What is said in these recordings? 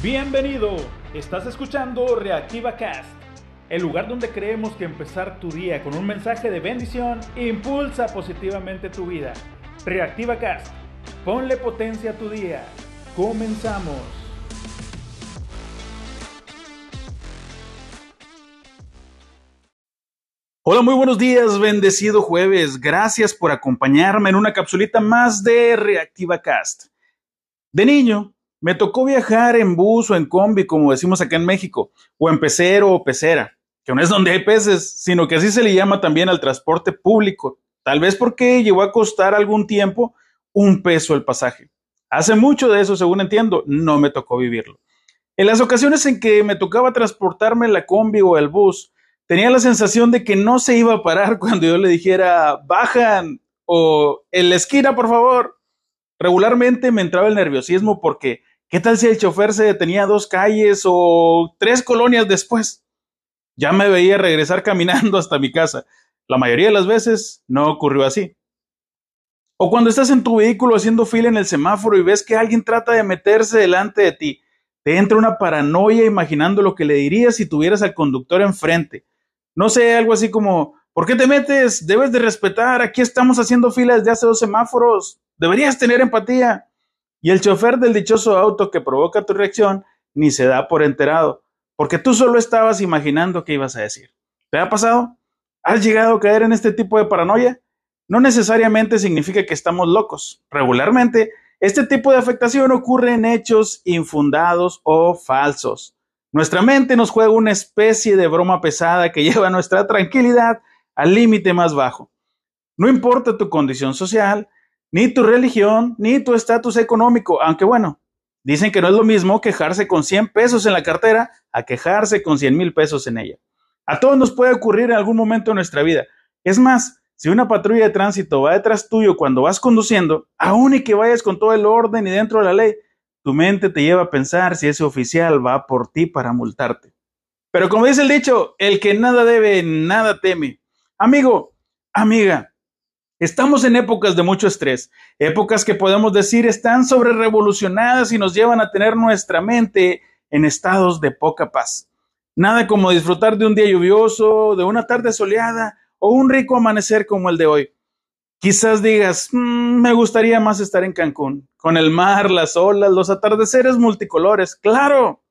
Bienvenido, estás escuchando Reactiva Cast, el lugar donde creemos que empezar tu día con un mensaje de bendición impulsa positivamente tu vida. Reactiva Cast, ponle potencia a tu día. Comenzamos. Hola, muy buenos días, bendecido jueves. Gracias por acompañarme en una capsulita más de Reactiva Cast. De niño, me tocó viajar en bus o en combi, como decimos acá en México, o en pecero o pecera, que no es donde hay peces, sino que así se le llama también al transporte público, tal vez porque llegó a costar algún tiempo un peso el pasaje. Hace mucho de eso, según entiendo, no me tocó vivirlo. En las ocasiones en que me tocaba transportarme la combi o el bus, tenía la sensación de que no se iba a parar cuando yo le dijera, bajan o en la esquina, por favor. Regularmente me entraba el nerviosismo porque ¿qué tal si el chofer se detenía dos calles o tres colonias después? Ya me veía regresar caminando hasta mi casa. La mayoría de las veces no ocurrió así. O cuando estás en tu vehículo haciendo fila en el semáforo y ves que alguien trata de meterse delante de ti, te entra una paranoia imaginando lo que le dirías si tuvieras al conductor enfrente. No sé, algo así como, ¿por qué te metes? Debes de respetar, aquí estamos haciendo fila desde hace dos semáforos. Deberías tener empatía. Y el chofer del dichoso auto que provoca tu reacción ni se da por enterado, porque tú solo estabas imaginando qué ibas a decir. ¿Te ha pasado? ¿Has llegado a caer en este tipo de paranoia? No necesariamente significa que estamos locos. Regularmente, este tipo de afectación ocurre en hechos infundados o falsos. Nuestra mente nos juega una especie de broma pesada que lleva nuestra tranquilidad al límite más bajo. No importa tu condición social, ni tu religión, ni tu estatus económico, aunque bueno, dicen que no es lo mismo quejarse con 100 pesos en la cartera a quejarse con 100 mil pesos en ella. A todos nos puede ocurrir en algún momento de nuestra vida. Es más, si una patrulla de tránsito va detrás tuyo cuando vas conduciendo, aun y que vayas con todo el orden y dentro de la ley, tu mente te lleva a pensar si ese oficial va por ti para multarte. Pero como dice el dicho, el que nada debe, nada teme. Amigo, amiga, Estamos en épocas de mucho estrés, épocas que podemos decir están sobre revolucionadas y nos llevan a tener nuestra mente en estados de poca paz. Nada como disfrutar de un día lluvioso, de una tarde soleada o un rico amanecer como el de hoy. Quizás digas, mm, me gustaría más estar en Cancún, con el mar, las olas, los atardeceres multicolores. Claro,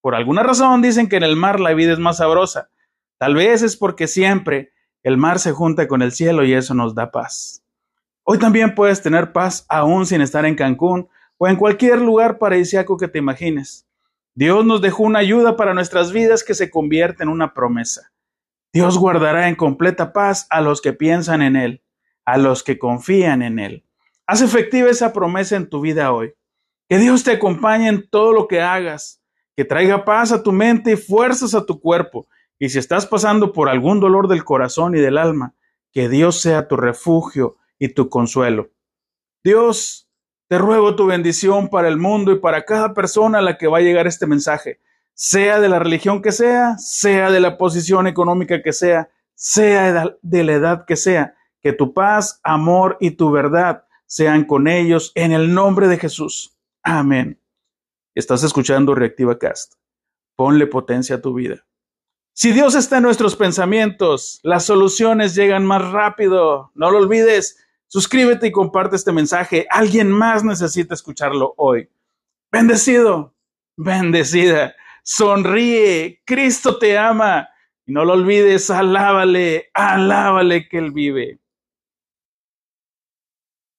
por alguna razón dicen que en el mar la vida es más sabrosa. Tal vez es porque siempre el mar se junta con el cielo y eso nos da paz. Hoy también puedes tener paz aún sin estar en Cancún o en cualquier lugar paradisíaco que te imagines. Dios nos dejó una ayuda para nuestras vidas que se convierte en una promesa. Dios guardará en completa paz a los que piensan en Él, a los que confían en Él. Haz efectiva esa promesa en tu vida hoy. Que Dios te acompañe en todo lo que hagas, que traiga paz a tu mente y fuerzas a tu cuerpo, y si estás pasando por algún dolor del corazón y del alma, que Dios sea tu refugio y tu consuelo. Dios, te ruego tu bendición para el mundo y para cada persona a la que va a llegar este mensaje, sea de la religión que sea, sea de la posición económica que sea, sea de la edad que sea, que tu paz, amor y tu verdad sean con ellos en el nombre de Jesús. Amén. Estás escuchando Reactiva Cast. Ponle potencia a tu vida. Si Dios está en nuestros pensamientos, las soluciones llegan más rápido. No lo olvides. Suscríbete y comparte este mensaje. Alguien más necesita escucharlo hoy. Bendecido, bendecida. Sonríe. Cristo te ama. Y no lo olvides, alábale, alábale que Él vive.